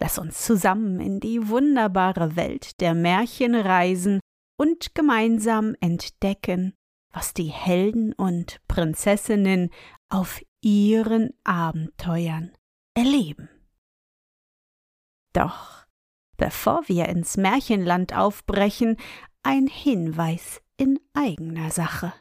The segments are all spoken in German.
Lass uns zusammen in die wunderbare Welt der Märchen reisen und gemeinsam entdecken, was die Helden und Prinzessinnen auf ihren Abenteuern erleben. Doch bevor wir ins Märchenland aufbrechen, ein Hinweis in eigener Sache.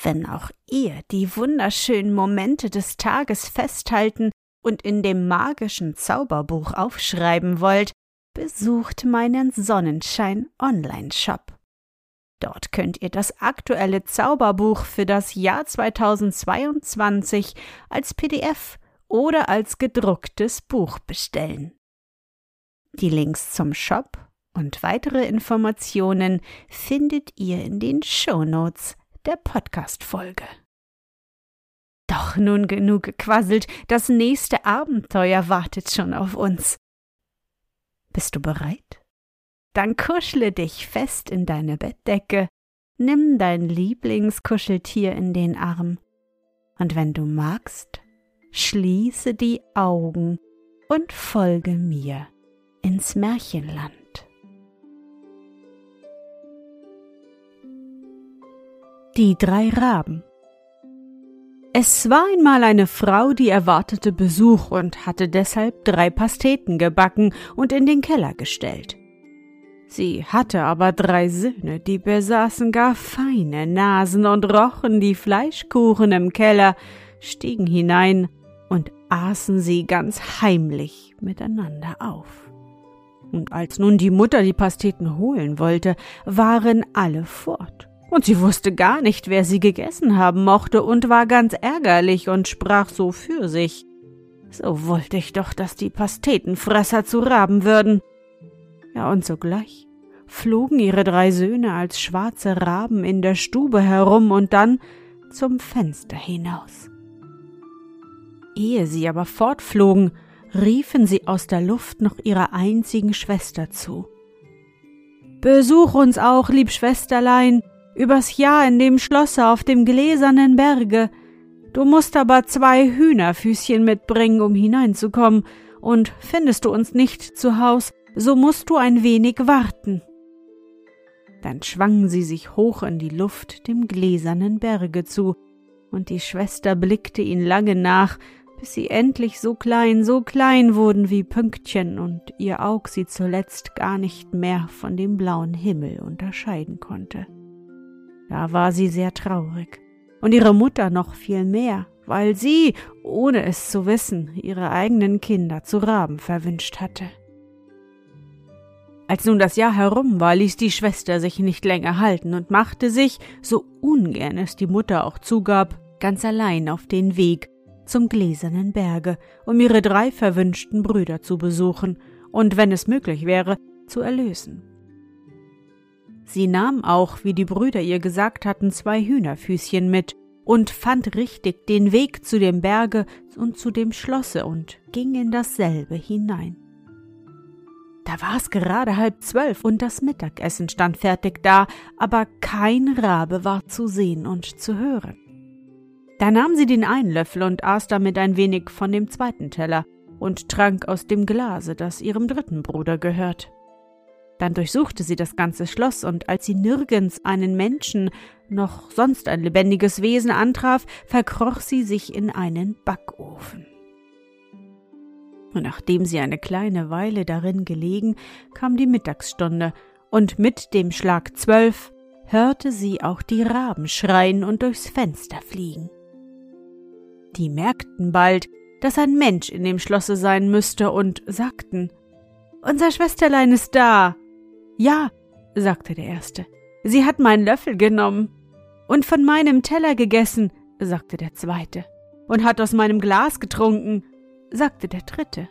Wenn auch ihr die wunderschönen Momente des Tages festhalten und in dem magischen Zauberbuch aufschreiben wollt, besucht meinen Sonnenschein Online-Shop. Dort könnt ihr das aktuelle Zauberbuch für das Jahr 2022 als PDF oder als gedrucktes Buch bestellen. Die Links zum Shop und weitere Informationen findet ihr in den Shownotes der Podcast-Folge. Doch nun genug gequasselt, das nächste Abenteuer wartet schon auf uns. Bist du bereit? Dann kuschle dich fest in deine Bettdecke, nimm dein Lieblingskuscheltier in den Arm, und wenn du magst, schließe die Augen und folge mir ins Märchenland. Die drei Raben es war einmal eine Frau, die erwartete Besuch und hatte deshalb drei Pasteten gebacken und in den Keller gestellt. Sie hatte aber drei Söhne, die besaßen gar feine Nasen und rochen die Fleischkuchen im Keller, stiegen hinein und aßen sie ganz heimlich miteinander auf. Und als nun die Mutter die Pasteten holen wollte, waren alle fort und sie wusste gar nicht, wer sie gegessen haben mochte und war ganz ärgerlich und sprach so für sich. So wollte ich doch, dass die Pastetenfresser zu Raben würden. Ja, und sogleich flogen ihre drei Söhne als schwarze Raben in der Stube herum und dann zum Fenster hinaus. Ehe sie aber fortflogen, riefen sie aus der Luft noch ihrer einzigen Schwester zu. Besuch uns auch, lieb Schwesterlein, übers Jahr in dem Schlosse auf dem gläsernen Berge. Du musst aber zwei Hühnerfüßchen mitbringen, um hineinzukommen, und findest du uns nicht zu Haus, so musst du ein wenig warten. Dann schwangen sie sich hoch in die Luft dem gläsernen Berge zu, und die Schwester blickte ihn lange nach, bis sie endlich so klein, so klein wurden wie Pünktchen und ihr Aug sie zuletzt gar nicht mehr von dem blauen Himmel unterscheiden konnte. Da war sie sehr traurig. Und ihre Mutter noch viel mehr, weil sie, ohne es zu wissen, ihre eigenen Kinder zu Raben verwünscht hatte. Als nun das Jahr herum war, ließ die Schwester sich nicht länger halten und machte sich, so ungern es die Mutter auch zugab, ganz allein auf den Weg zum gläsernen Berge, um ihre drei verwünschten Brüder zu besuchen und, wenn es möglich wäre, zu erlösen. Sie nahm auch, wie die Brüder ihr gesagt hatten, zwei Hühnerfüßchen mit und fand richtig den Weg zu dem Berge und zu dem Schlosse und ging in dasselbe hinein. Da war es gerade halb zwölf und das Mittagessen stand fertig da, aber kein Rabe war zu sehen und zu hören. Da nahm sie den einen Löffel und aß damit ein wenig von dem zweiten Teller und trank aus dem Glase, das ihrem dritten Bruder gehört. Dann durchsuchte sie das ganze Schloss, und als sie nirgends einen Menschen noch sonst ein lebendiges Wesen antraf, verkroch sie sich in einen Backofen. Und nachdem sie eine kleine Weile darin gelegen, kam die Mittagsstunde, und mit dem Schlag zwölf hörte sie auch die Raben schreien und durchs Fenster fliegen. Die merkten bald, dass ein Mensch in dem Schlosse sein müsste und sagten Unser Schwesterlein ist da. Ja, sagte der Erste. Sie hat meinen Löffel genommen. Und von meinem Teller gegessen, sagte der Zweite. Und hat aus meinem Glas getrunken, sagte der Dritte.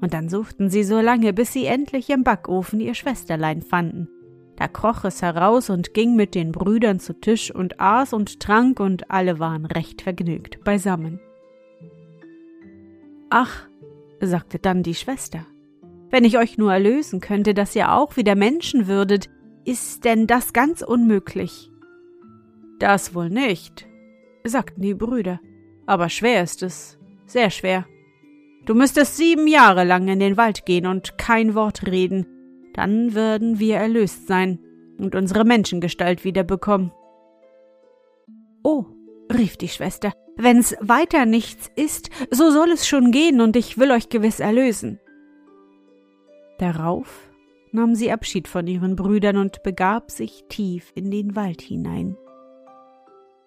Und dann suchten sie so lange, bis sie endlich im Backofen ihr Schwesterlein fanden. Da kroch es heraus und ging mit den Brüdern zu Tisch und aß und trank, und alle waren recht vergnügt beisammen. Ach, sagte dann die Schwester, wenn ich euch nur erlösen könnte, dass ihr auch wieder Menschen würdet, ist denn das ganz unmöglich? Das wohl nicht, sagten die Brüder, aber schwer ist es, sehr schwer. Du müsstest sieben Jahre lang in den Wald gehen und kein Wort reden, dann würden wir erlöst sein und unsere Menschengestalt wiederbekommen. Oh, rief die Schwester, wenn's weiter nichts ist, so soll es schon gehen, und ich will euch gewiss erlösen. Darauf nahm sie Abschied von ihren Brüdern und begab sich tief in den Wald hinein.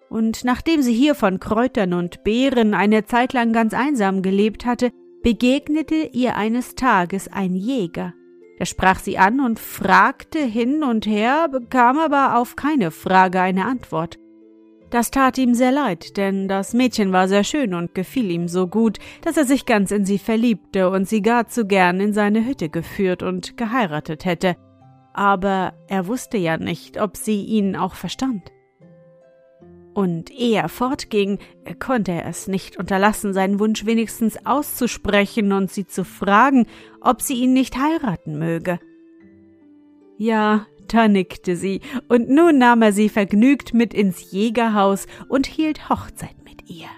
Und nachdem sie hier von Kräutern und Beeren eine Zeit lang ganz einsam gelebt hatte, begegnete ihr eines Tages ein Jäger. Der sprach sie an und fragte hin und her, bekam aber auf keine Frage eine Antwort. Das tat ihm sehr leid, denn das Mädchen war sehr schön und gefiel ihm so gut, dass er sich ganz in sie verliebte und sie gar zu gern in seine Hütte geführt und geheiratet hätte. Aber er wusste ja nicht, ob sie ihn auch verstand. Und ehe er fortging, konnte er es nicht unterlassen, seinen Wunsch wenigstens auszusprechen und sie zu fragen, ob sie ihn nicht heiraten möge. Ja, da nickte sie, und nun nahm er sie vergnügt mit ins Jägerhaus und hielt Hochzeit mit ihr.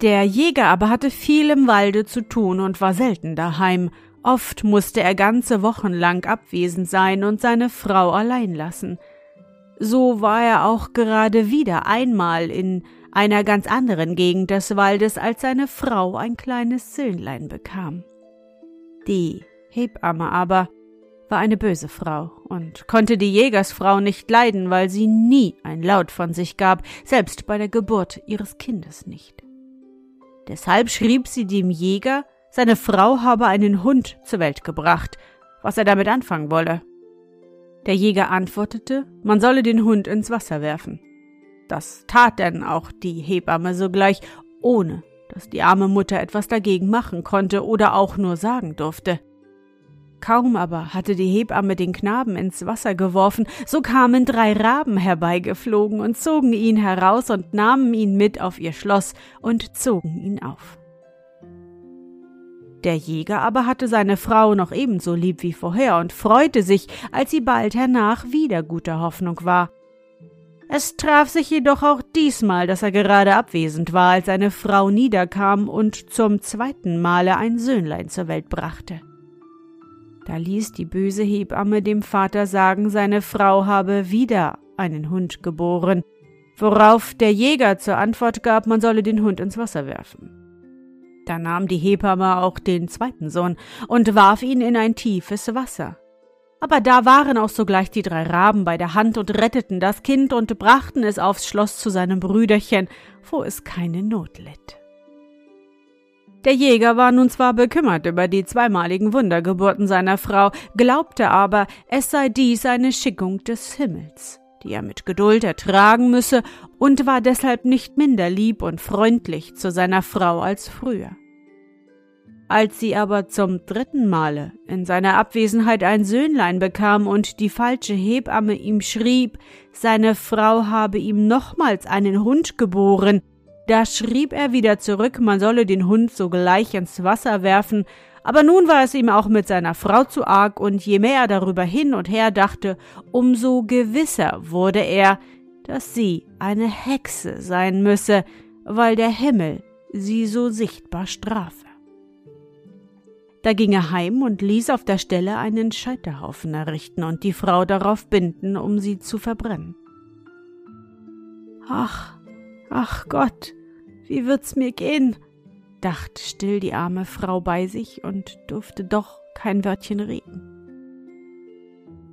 Der Jäger aber hatte viel im Walde zu tun und war selten daheim. Oft musste er ganze Wochen lang abwesend sein und seine Frau allein lassen. So war er auch gerade wieder einmal in einer ganz anderen Gegend des Waldes, als seine Frau ein kleines Söhnlein bekam. Die Hebamme aber war eine böse Frau und konnte die Jägersfrau nicht leiden, weil sie nie ein Laut von sich gab, selbst bei der Geburt ihres Kindes nicht. Deshalb schrieb sie dem Jäger, seine Frau habe einen Hund zur Welt gebracht, was er damit anfangen wolle. Der Jäger antwortete, man solle den Hund ins Wasser werfen. Das tat denn auch die Hebamme sogleich, ohne dass die arme Mutter etwas dagegen machen konnte oder auch nur sagen durfte. Kaum aber hatte die Hebamme den Knaben ins Wasser geworfen, so kamen drei Raben herbeigeflogen und zogen ihn heraus und nahmen ihn mit auf ihr Schloss und zogen ihn auf. Der Jäger aber hatte seine Frau noch ebenso lieb wie vorher und freute sich, als sie bald hernach wieder guter Hoffnung war. Es traf sich jedoch auch diesmal, dass er gerade abwesend war, als seine Frau niederkam und zum zweiten Male ein Söhnlein zur Welt brachte. Da ließ die böse Hebamme dem Vater sagen, seine Frau habe wieder einen Hund geboren, worauf der Jäger zur Antwort gab, man solle den Hund ins Wasser werfen. Da nahm die Hebamme auch den zweiten Sohn und warf ihn in ein tiefes Wasser. Aber da waren auch sogleich die drei Raben bei der Hand und retteten das Kind und brachten es aufs Schloss zu seinem Brüderchen, wo es keine Not litt. Der Jäger war nun zwar bekümmert über die zweimaligen Wundergeburten seiner Frau, glaubte aber, es sei dies eine Schickung des Himmels, die er mit Geduld ertragen müsse, und war deshalb nicht minder lieb und freundlich zu seiner Frau als früher. Als sie aber zum dritten Male in seiner Abwesenheit ein Söhnlein bekam und die falsche Hebamme ihm schrieb, seine Frau habe ihm nochmals einen Hund geboren, da schrieb er wieder zurück, man solle den Hund sogleich ins Wasser werfen, aber nun war es ihm auch mit seiner Frau zu arg, und je mehr er darüber hin und her dachte, umso gewisser wurde er, dass sie eine Hexe sein müsse, weil der Himmel sie so sichtbar strafe. Da ging er heim und ließ auf der Stelle einen Scheiterhaufen errichten und die Frau darauf binden, um sie zu verbrennen. Ach, ach Gott, wie wird's mir gehen? dachte still die arme Frau bei sich und durfte doch kein Wörtchen reden.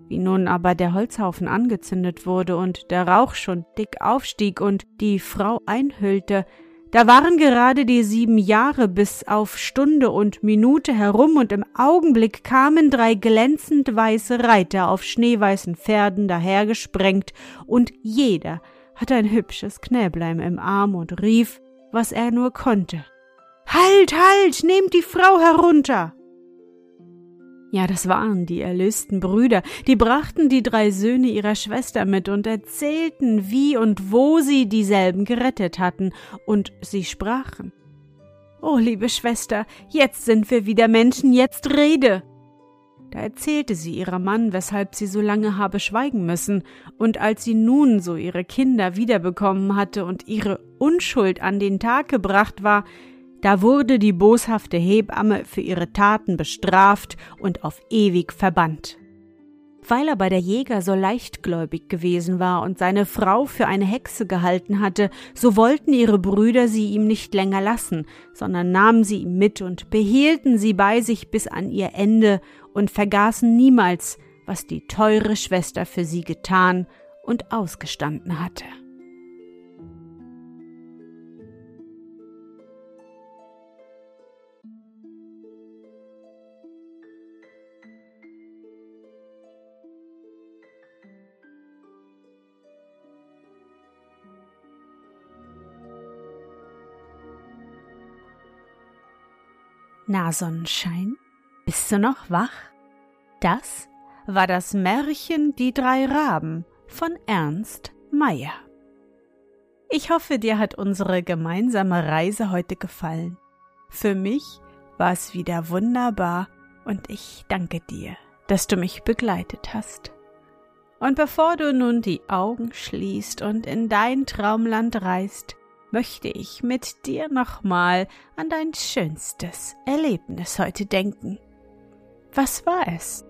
Wie nun aber der Holzhaufen angezündet wurde und der Rauch schon dick aufstieg und die Frau einhüllte, da waren gerade die sieben Jahre bis auf Stunde und Minute herum und im Augenblick kamen drei glänzend weiße Reiter auf schneeweißen Pferden dahergesprengt und jeder hatte ein hübsches Knäblein im Arm und rief, was er nur konnte. Halt, halt, nehmt die Frau herunter. Ja, das waren die erlösten Brüder, die brachten die drei Söhne ihrer Schwester mit und erzählten, wie und wo sie dieselben gerettet hatten, und sie sprachen Oh, liebe Schwester, jetzt sind wir wieder Menschen, jetzt rede. Da erzählte sie ihrem Mann, weshalb sie so lange habe schweigen müssen, und als sie nun so ihre Kinder wiederbekommen hatte und ihre Unschuld an den Tag gebracht war, da wurde die boshafte Hebamme für ihre Taten bestraft und auf ewig verbannt. Weil aber der Jäger so leichtgläubig gewesen war und seine Frau für eine Hexe gehalten hatte, so wollten ihre Brüder sie ihm nicht länger lassen, sondern nahmen sie ihm mit und behielten sie bei sich bis an ihr Ende und vergaßen niemals, was die teure Schwester für sie getan und ausgestanden hatte. Na Sonnenschein, bist du noch wach? Das war das Märchen Die drei Raben von Ernst Meyer. Ich hoffe, dir hat unsere gemeinsame Reise heute gefallen. Für mich war es wieder wunderbar und ich danke dir, dass du mich begleitet hast. Und bevor du nun die Augen schließt und in dein Traumland reist, möchte ich mit dir nochmal an dein schönstes Erlebnis heute denken. Was war es?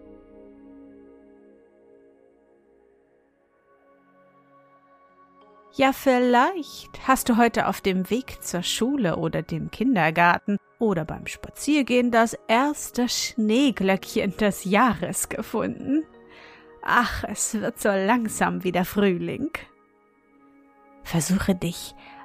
Ja, vielleicht hast du heute auf dem Weg zur Schule oder dem Kindergarten oder beim Spaziergehen das erste Schneeglöckchen des Jahres gefunden. Ach, es wird so langsam wieder Frühling. Versuche dich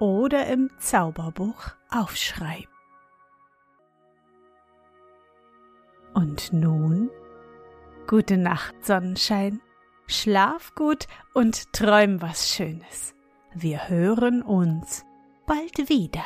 oder im Zauberbuch aufschreiben. Und nun, gute Nacht, Sonnenschein, schlaf gut und träum was Schönes. Wir hören uns bald wieder.